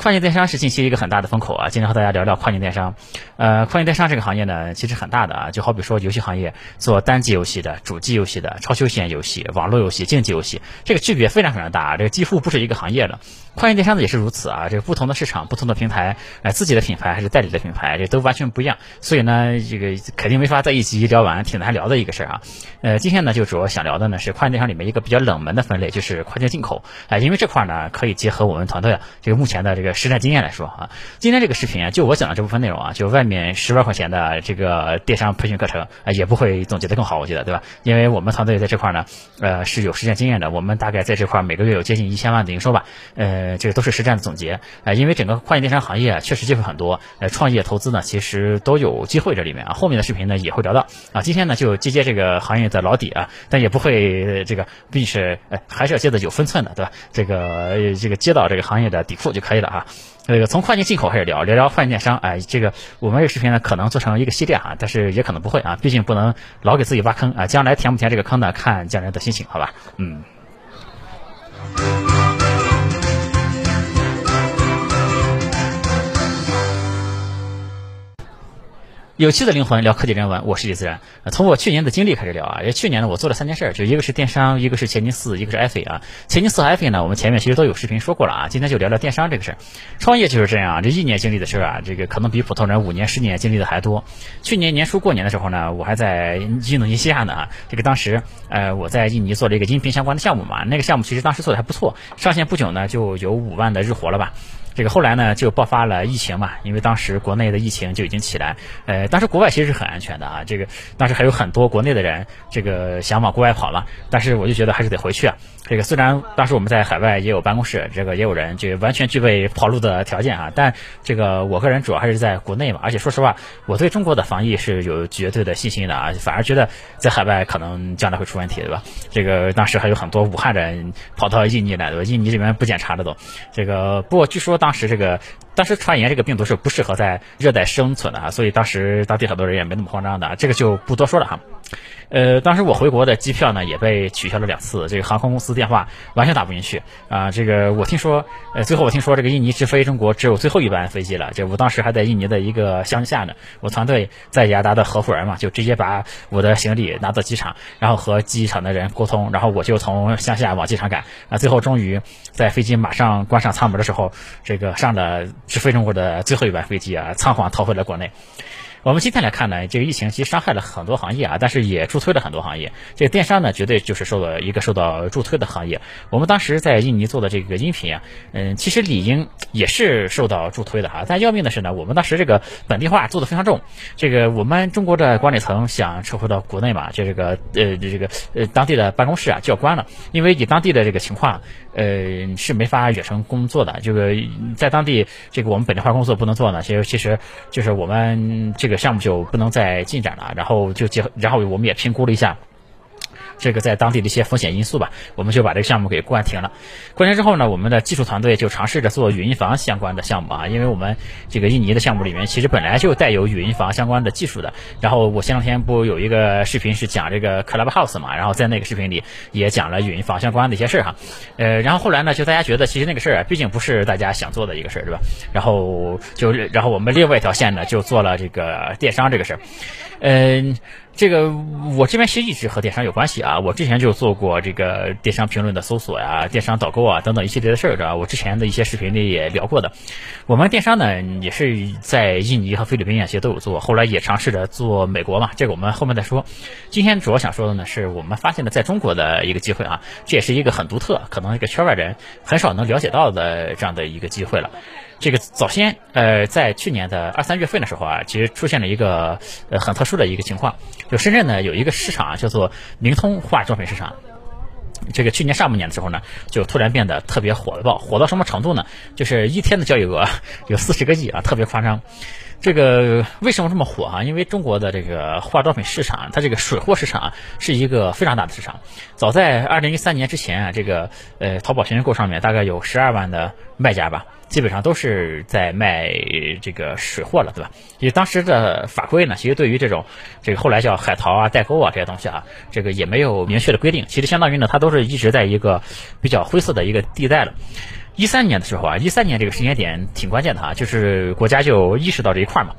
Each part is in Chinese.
跨境电商是近期一个很大的风口啊，今天和大家聊聊跨境电商。呃，跨境电商这个行业呢，其实很大的啊，就好比说游戏行业做单机游戏的、主机游戏的、超休闲游戏、网络游戏、竞技游戏，这个区别非常非常大啊，这个几乎不是一个行业了。跨境电商呢也是如此啊，这个不同的市场、不同的平台，呃，自己的品牌还是代理的品牌，这都完全不一样。所以呢，这个肯定没法在一集聊完，挺难聊的一个事儿啊。呃，今天呢就主要想聊的呢是跨境电商里面一个比较冷门的分类，就是跨境进口。啊，因为这块呢可以结合我们团队这个目前的这个实战经验来说啊。今天这个视频啊，就我讲的这部分内容啊，就外面十万块钱的这个电商培训课程啊，也不会总结的更好，我觉得对吧？因为我们团队在这块呢，呃，是有实战经验的，我们大概在这块每个月有接近一千万的营收吧。呃，这个都是实战的总结。呃，因为整个跨境电商行业确实机会很多，呃，创业投资呢其实都有机会这里面啊。后面的视频呢也会聊到啊。今天呢就接接这个行业的老底啊，但也不会这个，毕竟是还是要接的有分寸的，对吧？这个这个接到这个行业的底库就可以了啊这个从跨境进口开始聊，聊聊跨境电商，哎，这个我们这个视频呢可能做成一个系列啊，但是也可能不会啊，毕竟不能老给自己挖坑啊，将来填不填这个坑呢，看将来的心情，好吧？嗯。有趣的灵魂聊科技人文，我是李自然。从我去年的经历开始聊啊，因为去年呢我做了三件事，就一个是电商，一个是前进四，一个是 iFi 啊。前进四和 iFi 呢，我们前面其实都有视频说过了啊。今天就聊聊电商这个事儿。创业就是这样，这一年经历的事儿啊，这个可能比普通人五年、十年经历的还多。去年年初过年的时候呢，我还在印度尼西亚呢啊。这个当时呃我在印尼做了一个音频相关的项目嘛，那个项目其实当时做的还不错，上线不久呢就有五万的日活了吧。这个后来呢，就爆发了疫情嘛，因为当时国内的疫情就已经起来，呃，当时国外其实是很安全的啊，这个当时还有很多国内的人，这个想往国外跑了，但是我就觉得还是得回去啊。这个虽然当时我们在海外也有办公室，这个也有人就完全具备跑路的条件啊，但这个我个人主要还是在国内嘛，而且说实话，我对中国的防疫是有绝对的信心的啊，反而觉得在海外可能将来会出问题，对吧？这个当时还有很多武汉人跑到印尼来，对吧？印尼这边不检查的都，这个不过据说当时这个。当时传言这个病毒是不适合在热带生存的啊，所以当时当地很多人也没那么慌张的，这个就不多说了哈。呃，当时我回国的机票呢也被取消了两次，这个航空公司电话完全打不进去啊。这个我听说，呃，最后我听说这个印尼直飞中国只有最后一班飞机了。这我当时还在印尼的一个乡下呢，我团队在雅达的合伙人嘛，就直接把我的行李拿到机场，然后和机场的人沟通，然后我就从乡下往机场赶啊。最后终于在飞机马上关上舱门的时候，这个上了直飞中国的最后一班飞机啊，仓皇逃回了国内。我们今天来看呢，这个疫情其实伤害了很多行业啊，但是也助推了很多行业。这个电商呢，绝对就是受到一个受到助推的行业。我们当时在印尼做的这个音频啊，嗯，其实理应也是受到助推的哈。但要命的是呢，我们当时这个本地化做的非常重。这个我们中国的管理层想撤回到国内嘛，就这个呃这个呃当地的办公室啊就要关了，因为以当地的这个情况，呃是没法远程工作的。这个在当地这个我们本地化工作不能做呢，其实其实就是我们这。个项目就不能再进展了，然后就结合，然后我们也评估了一下。这个在当地的一些风险因素吧，我们就把这个项目给关停了。关停之后呢，我们的技术团队就尝试着做语音房相关的项目啊，因为我们这个印尼的项目里面其实本来就带有语音房相关的技术的。然后我前两天不有一个视频是讲这个 Clubhouse 嘛，然后在那个视频里也讲了语音房相关的一些事儿哈。呃，然后后来呢，就大家觉得其实那个事儿啊，毕竟不是大家想做的一个事儿，对吧？然后就然后我们另外一条线呢，就做了这个电商这个事儿，嗯。这个我这边其实一直和电商有关系啊，我之前就做过这个电商评论的搜索呀、电商导购啊等等一系列的事儿，吧？我之前的一些视频里也聊过的。我们电商呢也是在印尼和菲律宾啊其实都有做，后来也尝试着做美国嘛，这个我们后面再说。今天主要想说的呢是我们发现的在中国的一个机会啊，这也是一个很独特，可能一个圈外人很少能了解到的这样的一个机会了。这个早先，呃，在去年的二三月份的时候啊，其实出现了一个呃很特殊的一个情况，就深圳呢有一个市场啊叫做明通化妆品市场，这个去年上半年的时候呢，就突然变得特别火爆，火到什么程度呢？就是一天的交易额有四十个亿啊，特别夸张。这个为什么这么火啊？因为中国的这个化妆品市场，它这个水货市场是一个非常大的市场。早在二零一三年之前啊，这个呃淘宝闲鱼购上面大概有十二万的卖家吧，基本上都是在卖这个水货了，对吧？因为当时的法规呢，其实对于这种这个后来叫海淘啊、代购啊这些东西啊，这个也没有明确的规定。其实相当于呢，它都是一直在一个比较灰色的一个地带了。一三年的时候啊，一三年这个时间点挺关键的哈，就是国家就意识到这一块嘛，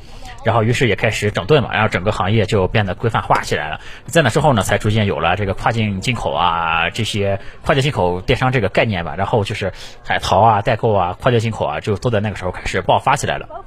然后于是也开始整顿嘛，然后整个行业就变得规范化起来了。在那之后呢，才逐渐有了这个跨境进口啊这些跨境进口电商这个概念吧，然后就是海淘啊、代购啊、跨境进口啊，就都在那个时候开始爆发起来了。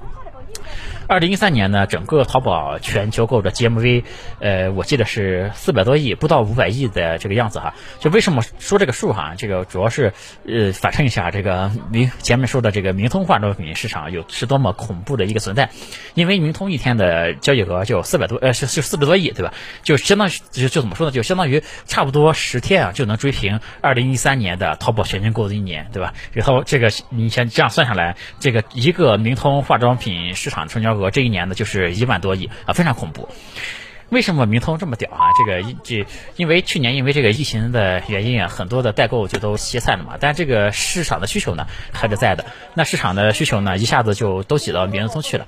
二零一三年呢，整个淘宝全球购的 GMV，呃，我记得是四百多亿，不到五百亿的这个样子哈。就为什么说这个数哈？这个主要是呃反衬一下这个明前面说的这个明通化妆品市场有是多么恐怖的一个存在。因为明通一天的交易额就四百多，呃是是四百多亿，对吧？就相当于就就怎么说呢？就相当于差不多十天啊就能追平二零一三年的淘宝全球购的一年，对吧？然后这个你先这样算下来，这个一个明通化妆品市场成交。额这一年呢，就是一万多亿啊，非常恐怖。为什么明通这么屌啊？这个这因为去年因为这个疫情的原因啊，很多的代购就都歇菜了嘛。但这个市场的需求呢还是在的。那市场的需求呢，一下子就都挤到明通去了。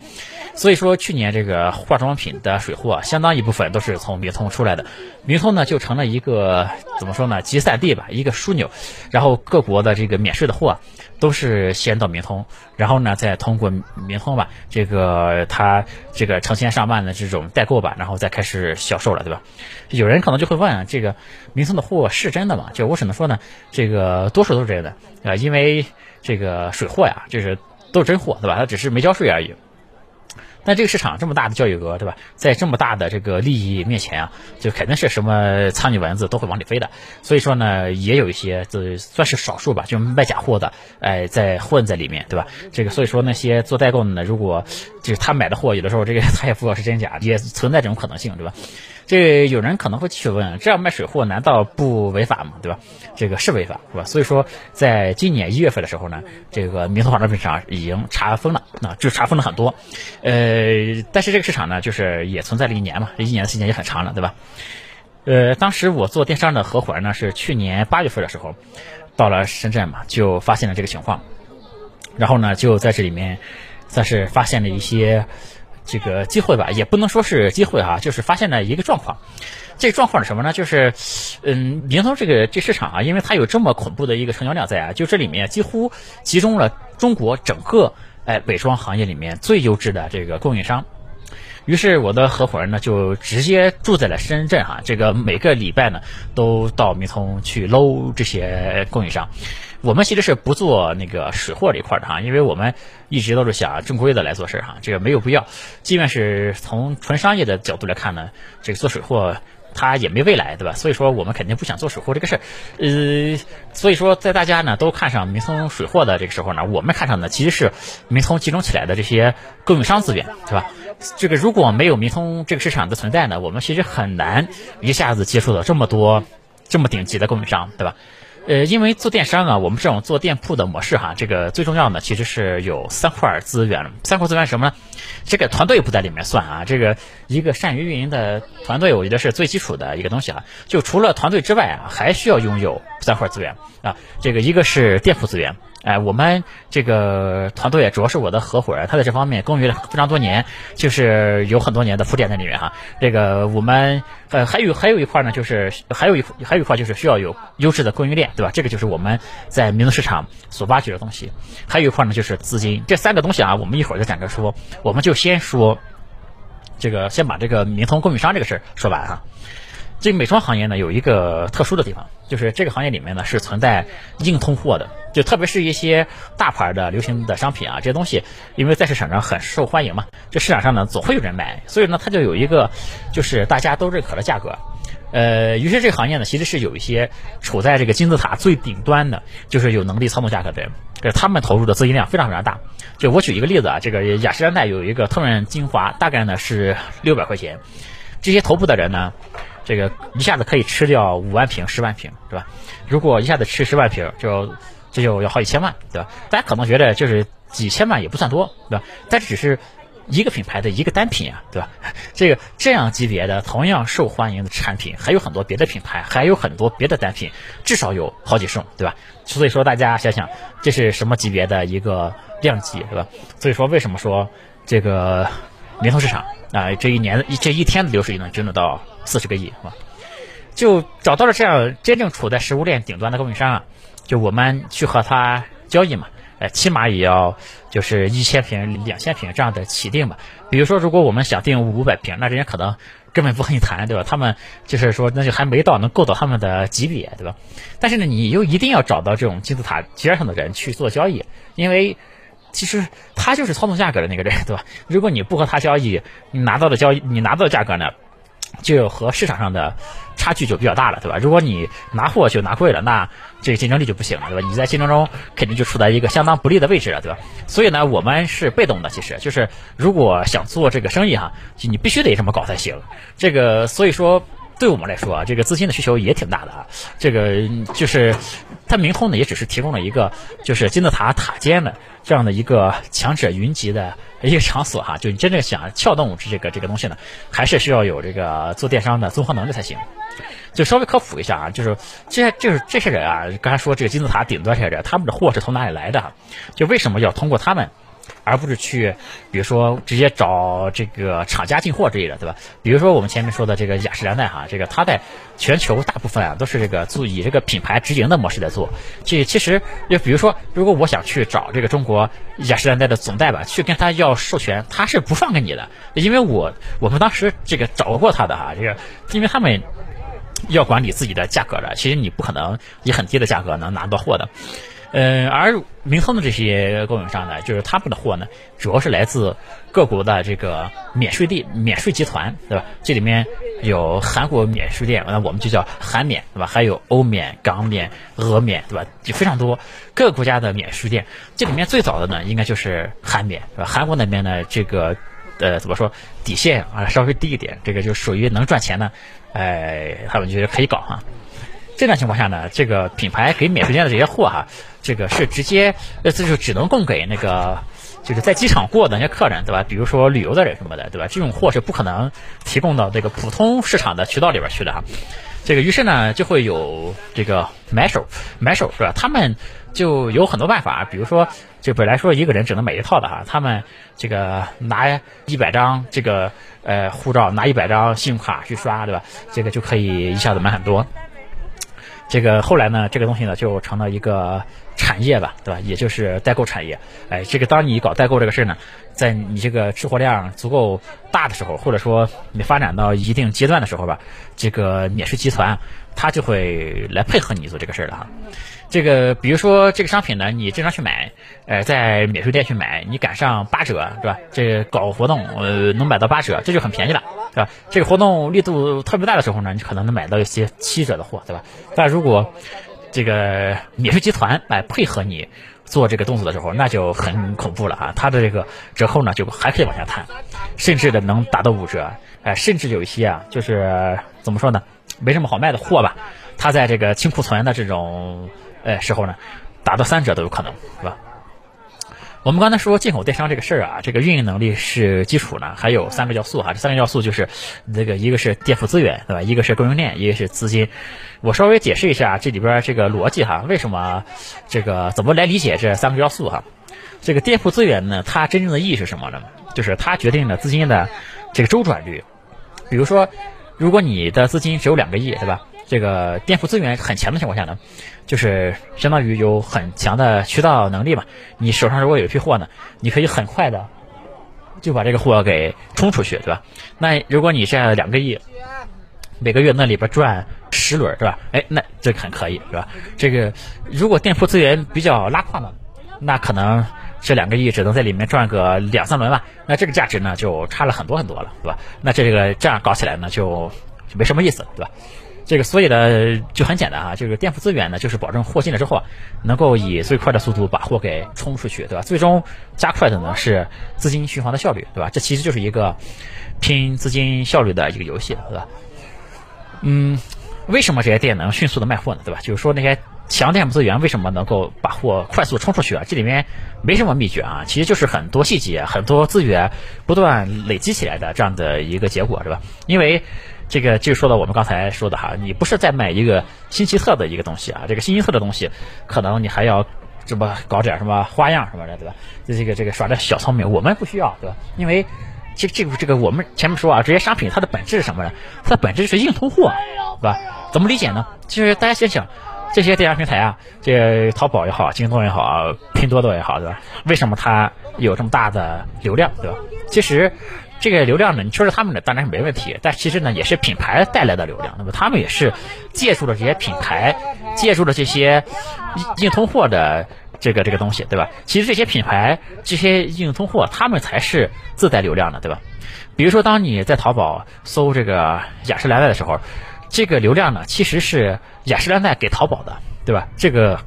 所以说去年这个化妆品的水货啊，相当一部分都是从明通出来的。明通呢就成了一个怎么说呢，集散地吧，一个枢纽。然后各国的这个免税的货。都是先到明通，然后呢，再通过明通吧，这个他这个成千上万的这种代购吧，然后再开始销售了，对吧？有人可能就会问啊，这个明通的货是真的吗？就我只能说呢，这个多数都是真的啊，因为这个水货呀，就是都是真货，对吧？它只是没交税而已。但这个市场这么大的交易额，对吧？在这么大的这个利益面前啊，就肯定是什么苍蝇蚊子都会往里飞的。所以说呢，也有一些这算是少数吧，就卖假货的，哎，在混在里面，对吧？这个所以说那些做代购的呢，如果就是他买的货，有的时候这个 他也不知道是真假，也存在这种可能性，对吧？这有人可能会去问，这样卖水货难道不违法吗？对吧？这个是违法，是吧？所以说，在今年一月份的时候呢，这个明通化妆品市场已经查封了，啊，就查封了很多。呃，但是这个市场呢，就是也存在了一年嘛，这一年的时间也很长了，对吧？呃，当时我做电商的合伙人呢，是去年八月份的时候，到了深圳嘛，就发现了这个情况，然后呢，就在这里面算是发现了一些。这个机会吧，也不能说是机会啊，就是发现了一个状况。这状况是什么呢？就是，嗯，明通这个这市场啊，因为它有这么恐怖的一个成交量在啊，就这里面几乎集中了中国整个哎伪装行业里面最优质的这个供应商。于是我的合伙人呢，就直接住在了深圳哈，这个每个礼拜呢都到明通去搂这些供应商。我们其实是不做那个水货这一块的哈，因为我们一直都是想正规的来做事哈，这个没有必要。即便是从纯商业的角度来看呢，这个做水货它也没未来，对吧？所以说我们肯定不想做水货这个事儿。呃，所以说在大家呢都看上明通水货的这个时候呢，我们看上的其实是明通集中起来的这些供应商资源，对吧？这个如果没有明通这个市场的存在呢，我们其实很难一下子接触到这么多这么顶级的供应商，对吧？呃，因为做电商啊，我们这种做店铺的模式哈，这个最重要的其实是有三块资源。三块资源什么呢？这个团队不在里面算啊，这个一个善于运营的团队，我觉得是最基础的一个东西啊。就除了团队之外啊，还需要拥有三块资源啊。这个一个是店铺资源。哎，我们这个团队主要是我的合伙人，他在这方面耕耘了非常多年，就是有很多年的铺垫在里面哈。这个我们呃还有还有一块呢，就是还有一还有一块就是需要有优质的供应链，对吧？这个就是我们在民族市场所挖掘的东西。还有一块呢就是资金，这三个东西啊，我们一会儿再展开说。我们就先说这个，先把这个民通供应商这个事儿说完哈。这个美妆行业呢，有一个特殊的地方，就是这个行业里面呢是存在硬通货的，就特别是一些大牌的流行的商品啊，这些东西因为在市场上很受欢迎嘛，这市场上呢总会有人买，所以呢它就有一个就是大家都认可的价格，呃，于是这个行业呢其实是有一些处在这个金字塔最顶端的，就是有能力操纵价格的人，这他们投入的资金量非常非常大。就我举一个例子啊，这个雅诗兰黛有一个透润精华，大概呢是六百块钱，这些头部的人呢。这个一下子可以吃掉五万瓶、十万瓶，对吧？如果一下子吃十万瓶，就这就要好几千万，对吧？大家可能觉得就是几千万也不算多，对吧？但只是一个品牌的一个单品啊，对吧？这个这样级别的同样受欢迎的产品还有很多别的品牌，还有很多别的单品，至少有好几十种，对吧？所以说大家想想，这是什么级别的一个量级，对吧？所以说为什么说这个联通市场啊，这一年的这一天的流水能真的到？四十个亿是吧？就找到了这样真正处在食物链顶端的供应商啊，就我们去和他交易嘛。呃，起码也要就是一千平、两千平这样的起订吧。比如说，如果我们想订五百平，那人家可能根本不和你谈，对吧？他们就是说，那就还没到能够到他们的级别，对吧？但是呢，你又一定要找到这种金字塔尖上的人去做交易，因为其实他就是操纵价格的那个人，对吧？如果你不和他交易，你拿到的交易，你拿到的价格呢？就和市场上的差距就比较大了，对吧？如果你拿货就拿贵了，那这个竞争力就不行了，对吧？你在竞争中肯定就处在一个相当不利的位置了，对吧？所以呢，我们是被动的，其实就是如果想做这个生意哈，你必须得这么搞才行。这个所以说，对我们来说啊，这个资金的需求也挺大的啊。这个就是它明通呢，也只是提供了一个就是金字塔塔尖的这样的一个强者云集的。一个场所哈，就你真正想撬动这个这个东西呢，还是需要有这个做电商的综合能力才行。就稍微科普一下啊，就是这些就是这些人啊，刚才说这个金字塔顶端这些人，他们的货是从哪里来的？就为什么要通过他们？而不是去，比如说直接找这个厂家进货之类的，对吧？比如说我们前面说的这个雅诗兰黛哈，这个它在全球大部分啊都是这个做以这个品牌直营的模式在做。这其实就比如说，如果我想去找这个中国雅诗兰黛的总代吧，去跟他要授权，他是不放给你的，因为我我们当时这个找过他的哈，这个因为他们要管理自己的价格的，其实你不可能以很低的价格能拿到货的。嗯，而明通的这些供应商呢，就是他们的货呢，主要是来自各国的这个免税地、免税集团，对吧？这里面有韩国免税店，那我们就叫韩免，对吧？还有欧免、港免、俄免，对吧？就非常多各个国家的免税店。这里面最早的呢，应该就是韩免，是吧？韩国那边呢，这个呃，怎么说，底线啊稍微低一点，这个就属于能赚钱的，哎，他们就是可以搞哈。这种情况下呢，这个品牌给免税店的这些货哈，这个是直接，呃，这就只能供给那个就是在机场过的那些客人，对吧？比如说旅游的人什么的，对吧？这种货是不可能提供到这个普通市场的渠道里边去的哈。这个于是呢，就会有这个买手，买手是吧？他们就有很多办法，比如说，就本来说一个人只能买一套的哈，他们这个拿一百张这个呃护照，拿一百张信用卡去刷，对吧？这个就可以一下子买很多。这个后来呢，这个东西呢就成了一个产业吧，对吧？也就是代购产业。哎，这个当你搞代购这个事儿呢，在你这个吃货量足够大的时候，或者说你发展到一定阶段的时候吧，这个免税集团他就会来配合你做这个事儿了哈。这个比如说这个商品呢，你正常去买，呃，在免税店去买，你赶上八折，是吧？这搞活动，呃，能买到八折，这就很便宜了。是吧？这个活动力度特别大的时候呢，你可能能买到一些七折的货，对吧？但如果这个免税集团来配合你做这个动作的时候，那就很恐怖了啊！它的这个折扣呢，就还可以往下探，甚至的能达到五折，哎，甚至有一些啊，就是怎么说呢，没什么好卖的货吧，它在这个清库存的这种呃时候呢，打到三折都有可能，是吧？我们刚才说进口电商这个事儿啊，这个运营能力是基础呢，还有三个要素哈。这三个要素就是这个一个是店铺资源，对吧？一个是供应链，一个是资金。我稍微解释一下这里边这个逻辑哈，为什么这个怎么来理解这三个要素哈？这个店铺资源呢，它真正的意义是什么呢？就是它决定了资金的这个周转率。比如说，如果你的资金只有两个亿，对吧？这个店铺资源很强的情况下呢，就是相当于有很强的渠道能力嘛。你手上如果有一批货呢，你可以很快的就把这个货给冲出去，对吧？那如果你现在两个亿，每个月那里边赚十轮，是吧？哎，那这很可以，是吧？这个如果店铺资源比较拉胯呢，那可能这两个亿只能在里面赚个两三轮吧。那这个价值呢就差了很多很多了，对吧？那这个这样搞起来呢就就没什么意思，对吧？这个所以呢就很简单啊，就是店铺资源呢，就是保证货进来之后啊，能够以最快的速度把货给冲出去，对吧？最终加快的呢是资金循环的效率，对吧？这其实就是一个拼资金效率的一个游戏，对吧？嗯，为什么这些店能迅速的卖货呢？对吧？就是说那些强店铺资源为什么能够把货快速冲出去啊？这里面没什么秘诀啊，其实就是很多细节、很多资源不断累积起来的这样的一个结果，是吧？因为这个就说到我们刚才说的哈，你不是在买一个新奇特的一个东西啊，这个新奇特的东西，可能你还要这么搞点什么花样什么的，对吧？这这个这个耍点小聪明，我们不需要，对吧？因为这这个这个我们前面说啊，这些商品它的本质是什么呢？它的本质是硬通货，对吧？怎么理解呢？就是大家想想，这些电商平台啊，这淘宝也好，京东也好，拼多多也好，对吧？为什么它有这么大的流量，对吧？其实这个流量呢，你说是他们的当然是没问题，但其实呢，也是品牌带来的流量。那么他们也是借助了这些品牌，借助了这些硬通货的这个这个东西，对吧？其实这些品牌、这些硬通货，他们才是自带流量的，对吧？比如说，当你在淘宝搜这个雅诗兰黛的时候，这个流量呢，其实是雅诗兰黛给淘宝的，对吧？这个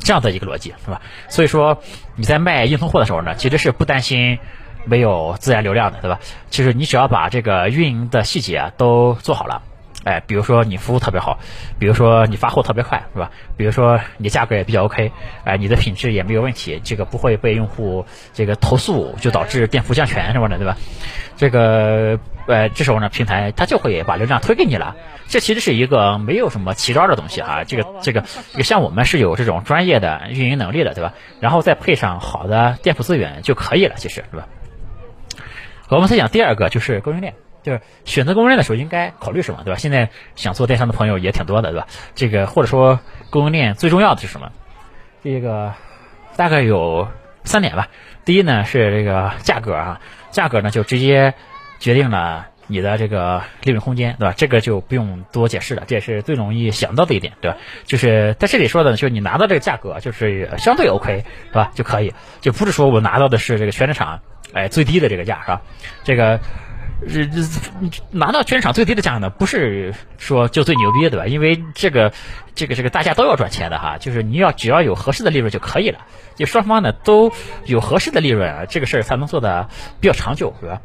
这样的一个逻辑，是吧？所以说你在卖硬通货的时候呢，其实是不担心没有自然流量的，对吧？其实你只要把这个运营的细节啊都做好了。哎，比如说你服务特别好，比如说你发货特别快，是吧？比如说你价格也比较 OK，哎，你的品质也没有问题，这个不会被用户这个投诉，就导致店铺降权什么的，对吧？这个呃，这时候呢，平台它就会把流量推给你了。这其实是一个没有什么奇招的东西哈，这个这个像我们是有这种专业的运营能力的，对吧？然后再配上好的店铺资源就可以了，其实是吧？我们再讲第二个就是供应链。就是选择供应链的时候应该考虑什么，对吧？现在想做电商的朋友也挺多的，对吧？这个或者说供应链最重要的是什么？这个大概有三点吧。第一呢是这个价格啊，价格呢就直接决定了你的这个利润空间，对吧？这个就不用多解释了，这也是最容易想到的一点，对吧？就是在这里说的，就是你拿到这个价格就是相对 OK，是吧？就可以，就不是说我拿到的是这个全市场哎最低的这个价，是吧？这个。这这拿到全场最低的价格呢，不是说就最牛逼对吧？因为这个这个这个大家都要赚钱的哈，就是你要只要有合适的利润就可以了，就双方呢都有合适的利润啊，这个事儿才能做的比较长久，对吧？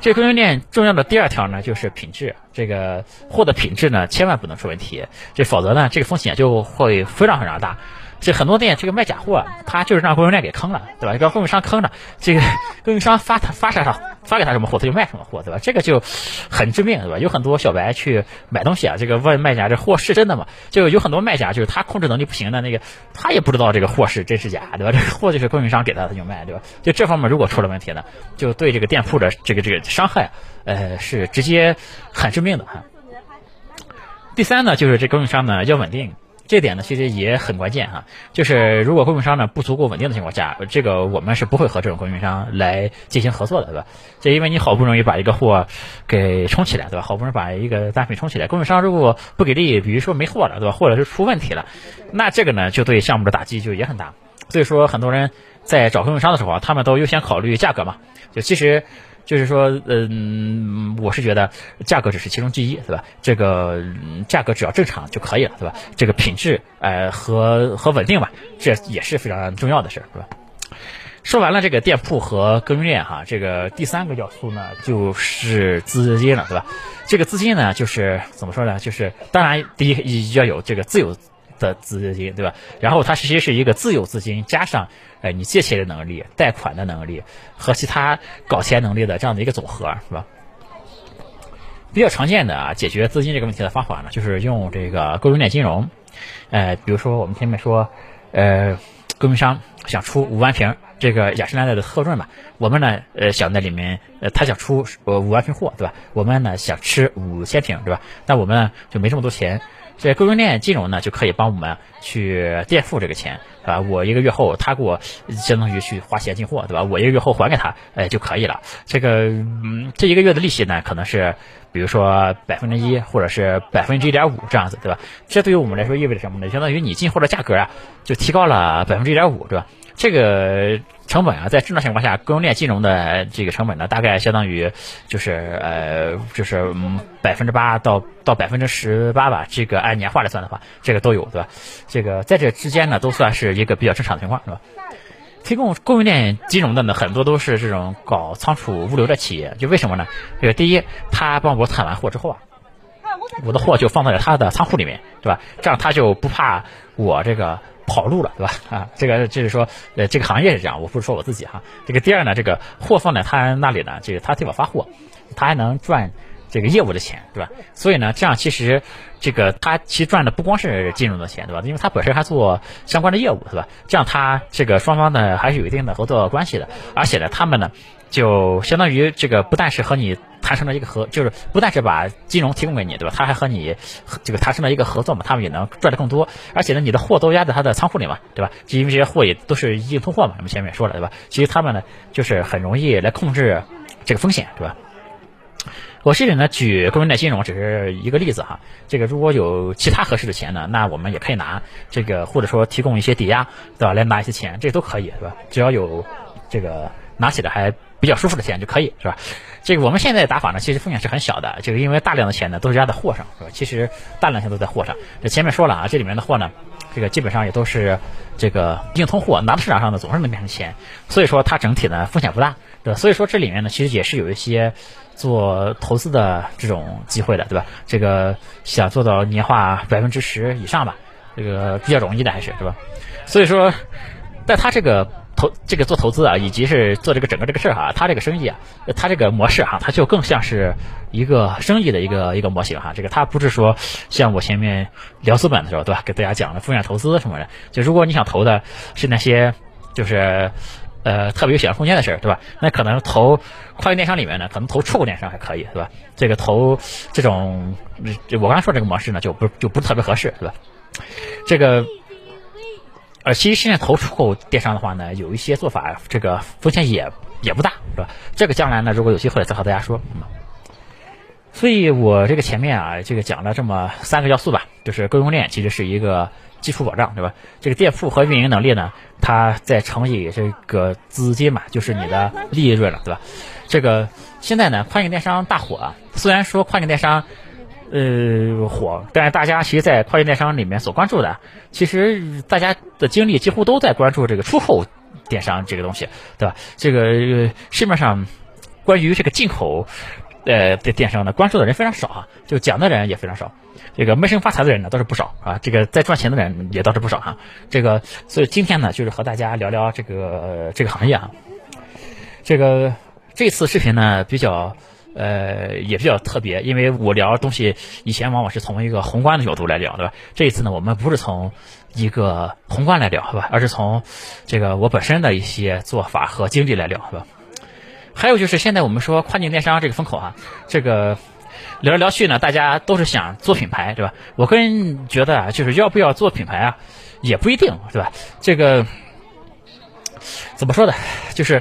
这供应链重要的第二条呢就是品质，这个货的品质呢千万不能出问题，这否则呢这个风险就会非常非常大。这很多店，这个卖假货，他就是让供应链给坑了，对吧？让供应商坑了，这个供应商发他发啥啥发给他什么货，他就卖什么货，对吧？这个就很致命，对吧？有很多小白去买东西啊，这个问卖家这货是真的吗？就有很多卖家就是他控制能力不行的那个，他也不知道这个货是真是假，对吧？这个货就是供应商给他他就卖，对吧？就这方面如果出了问题呢，就对这个店铺的这个这个伤害，呃，是直接很致命的哈。第三呢，就是这供应商呢要稳定。这点呢，其实也很关键哈。就是如果供应商呢不足够稳定的情况下，这个我们是不会和这种供应商来进行合作的，对吧？这因为你好不容易把一个货给冲起来，对吧？好不容易把一个单品冲起来，供应商如果不给力，比如说没货了，对吧？或者是出问题了，那这个呢就对项目的打击就也很大。所以说，很多人在找供应商的时候啊，他们都优先考虑价格嘛。就其实。就是说，嗯，我是觉得价格只是其中之一，对吧？这个价格只要正常就可以了，对吧？这个品质，呃，和和稳定吧，这也是非常重要的事儿，是吧？说完了这个店铺和供应链哈，这个第三个要素呢，就是资金了，对吧？这个资金呢，就是怎么说呢？就是当然，第一要有这个自有。的资金对吧？然后它其实是一个自有资金加上，哎，你借钱的能力、贷款的能力和其他搞钱能力的这样的一个总和，是吧？比较常见的啊，解决资金这个问题的方法呢，就是用这个供应链金融。呃，比如说我们前面说，呃，供应商想出五万瓶这个雅诗兰黛的特润吧，我们呢，呃，想在里面，呃，他想出呃五万瓶货，对吧？我们呢想吃五千瓶，对吧？那我们呢就没这么多钱。这供应链金融呢，就可以帮我们去垫付这个钱，啊，我一个月后他给我相当于去花钱进货，对吧？我一个月后还给他，哎就可以了。这个嗯，这一个月的利息呢，可能是比如说百分之一，或者是百分之一点五这样子，对吧？这对于我们来说意味着什么呢？相当于你进货的价格啊，就提高了百分之一点五，对吧？这个成本啊，在正常情况下，供应链金融的这个成本呢，大概相当于就是呃，就是嗯百分之八到到百分之十八吧。这个按年化来算的话，这个都有，对吧？这个在这之间呢，都算是一个比较正常的情况，是吧？提供供应链金融的呢，很多都是这种搞仓储物流的企业。就为什么呢？这个第一，他帮我采完货之后啊，我的货就放在了他的仓库里面，对吧？这样他就不怕我这个。跑路了，对吧？啊，这个就是说，呃，这个行业是这样，我不是说我自己哈。这个第二呢，这个货放在他那里呢，这个他替我发货，他还能赚这个业务的钱，对吧？所以呢，这样其实这个他其实赚的不光是金融的钱，对吧？因为他本身还做相关的业务，对吧？这样他这个双方呢还是有一定的合作关系的，而且呢，他们呢就相当于这个不但是和你谈成了一个合，就是不但是把金融提供给你，对吧？他还和你这个谈成了一个合作嘛，他们也能赚的更多，而且呢，你的货都压在他的仓库里嘛，对吧？因为这些货也都是硬通货嘛，我们前面也说了，对吧？其实他们呢就是很容易来控制这个风险，对吧？我这里呢举公用贷金融只是一个例子哈，这个如果有其他合适的钱呢，那我们也可以拿这个或者说提供一些抵押，对吧？来拿一些钱，这都可以，是吧？只要有这个拿起来还比较舒服的钱就可以，是吧？这个我们现在打法呢，其实风险是很小的，这个因为大量的钱呢都是压在货上，是吧？其实大量钱都在货上。这前面说了啊，这里面的货呢，这个基本上也都是这个硬通货，拿到市场上呢总是能变成钱，所以说它整体呢风险不大，对吧？所以说这里面呢其实也是有一些。做投资的这种机会的，对吧？这个想做到年化百分之十以上吧，这个比较容易的，还是是吧？所以说，在它这个投这个做投资啊，以及是做这个整个这个事儿哈，他这个生意啊，他这个模式哈，它就更像是一个生意的一个一个模型哈。这个他不是说像我前面聊资本的时候，对吧？给大家讲的风险投资什么的，就如果你想投的是那些就是。呃，特别有想象空间的事儿，对吧？那可能投跨境电商里面呢，可能投触控电商还可以，对吧？这个投这种，我刚才说这个模式呢，就不就不是特别合适，对吧？这个，呃，其实现在投出口电商的话呢，有一些做法，这个风险也也不大，是吧？这个将来呢，如果有机会再和大家说。所以我这个前面啊，这个讲了这么三个要素吧，就是供应链其实是一个。基础保障对吧？这个店铺和运营能力呢，它再乘以这个资金嘛，就是你的利润了，对吧？这个现在呢，跨境电商大火啊。虽然说跨境电商呃火，但是大家其实，在跨境电商里面所关注的，其实大家的精力几乎都在关注这个出口电商这个东西，对吧？这个市面上关于这个进口呃的电商呢，关注的人非常少啊，就讲的人也非常少。这个闷声发财的人呢倒是不少啊，这个在赚钱的人也倒是不少哈。这个所以今天呢，就是和大家聊聊这个这个行业啊。这个这次视频呢比较呃也比较特别，因为我聊东西以前往往是从一个宏观的角度来聊，对吧？这一次呢，我们不是从一个宏观来聊，是吧？而是从这个我本身的一些做法和经历来聊，是吧？还有就是现在我们说跨境电商这个风口啊，这个。聊来聊去呢，大家都是想做品牌，对吧？我个人觉得啊，就是要不要做品牌啊，也不一定，对吧？这个怎么说呢？就是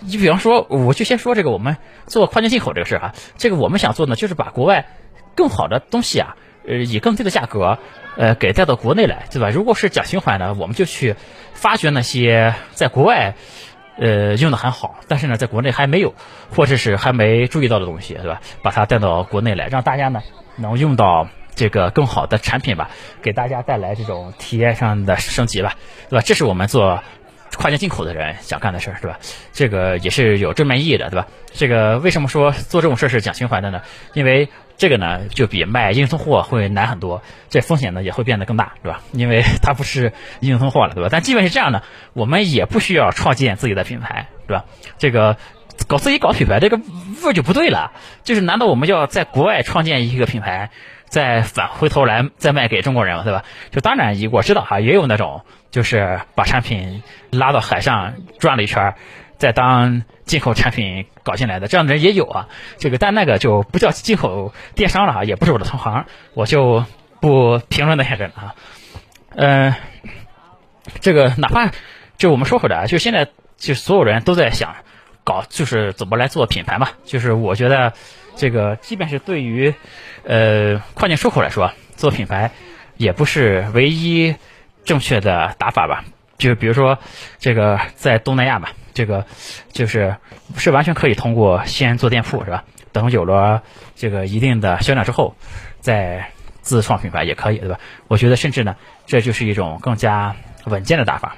你比方说，我就先说这个，我们做跨境进口这个事儿啊，这个我们想做呢，就是把国外更好的东西啊，呃，以更低的价格，呃，给带到国内来，对吧？如果是讲情怀呢，我们就去发掘那些在国外。呃，用的很好，但是呢，在国内还没有，或者是还没注意到的东西，对吧？把它带到国内来，让大家呢能用到这个更好的产品吧，给大家带来这种体验上的升级吧，对吧？这是我们做跨境进口的人想干的事儿，对吧？这个也是有正面意义的，对吧？这个为什么说做这种事儿是讲情怀的呢？因为这个呢，就比卖硬通货会难很多，这风险呢也会变得更大，对吧？因为 它不是硬通货了，对吧？但即便是这样呢，我们也不需要创建自己的品牌，对吧？这个搞自己搞品牌，这个味儿就不对了。就是难道我们要在国外创建一个品牌，再返回头来再卖给中国人吗？对吧？就当然，我知道哈，也有那种就是把产品拉到海上转了一圈。再当进口产品搞进来的这样的人也有啊，这个但那个就不叫进口电商了哈，也不是我的同行，我就不评论那些人了啊。嗯，这个哪怕就我们说回来，就现在就所有人都在想搞，就是怎么来做品牌嘛。就是我觉得这个即便是对于呃跨境出口来说，做品牌也不是唯一正确的打法吧。就比如说这个在东南亚吧。这个就是是完全可以通过先做店铺是吧？等有了这个一定的销量之后，再自创品牌也可以对吧？我觉得甚至呢，这就是一种更加稳健的打法。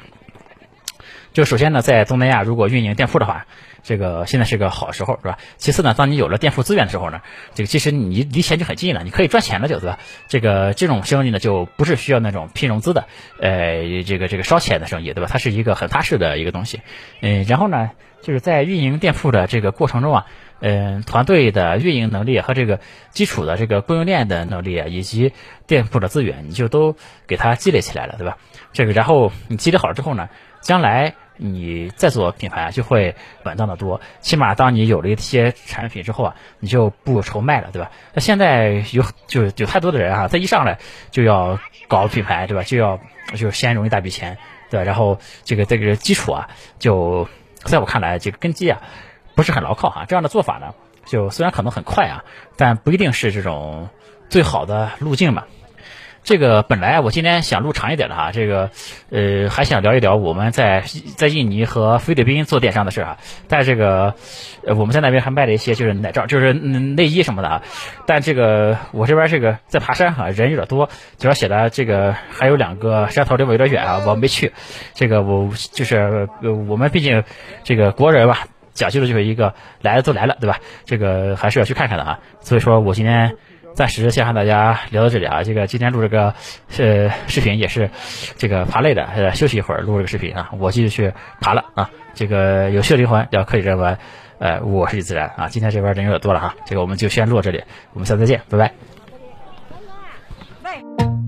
就首先呢，在东南亚如果运营店铺的话，这个现在是个好时候，是吧？其次呢，当你有了店铺资源的时候呢，这个其实你离钱就很近了，你可以赚钱了，就对吧？这个这种生意呢，就不是需要那种拼融资的，呃，这个这个烧钱的生意，对吧？它是一个很踏实的一个东西，嗯，然后呢，就是在运营店铺的这个过程中啊，嗯，团队的运营能力和这个基础的这个供应链的能力啊，以及店铺的资源，你就都给它积累起来了，对吧？这个然后你积累好了之后呢？将来你再做品牌就会稳当的多，起码当你有了一些产品之后啊，你就不愁卖了，对吧？那现在有就有太多的人啊，他一上来就要搞品牌，对吧？就要就先融一大笔钱，对吧？然后这个这个基础啊，就在我看来，这个根基啊不是很牢靠哈。这样的做法呢，就虽然可能很快啊，但不一定是这种最好的路径嘛。这个本来我今天想录长一点的哈，这个呃还想聊一聊我们在在印尼和菲律宾做电商的事啊。但这个我们在那边还卖了一些就是奶罩，就是内衣什么的啊。但这个我这边这个在爬山哈，人有点多，主要写的这个还有两个山头离我有点远啊，我没去。这个我就是我们毕竟这个国人吧，讲究的就是一个来了都来了，对吧？这个还是要去看看的啊。所以说我今天。暂时先和大家聊到这里啊这个今天录这个呃视频也是这个爬累的休息一会儿录这个视频啊我继续去爬了啊这个有趣的灵魂要可以认为呃我是李自然啊今天这边人有点多了哈这个我们就先录到这里我们下次再见拜拜。喂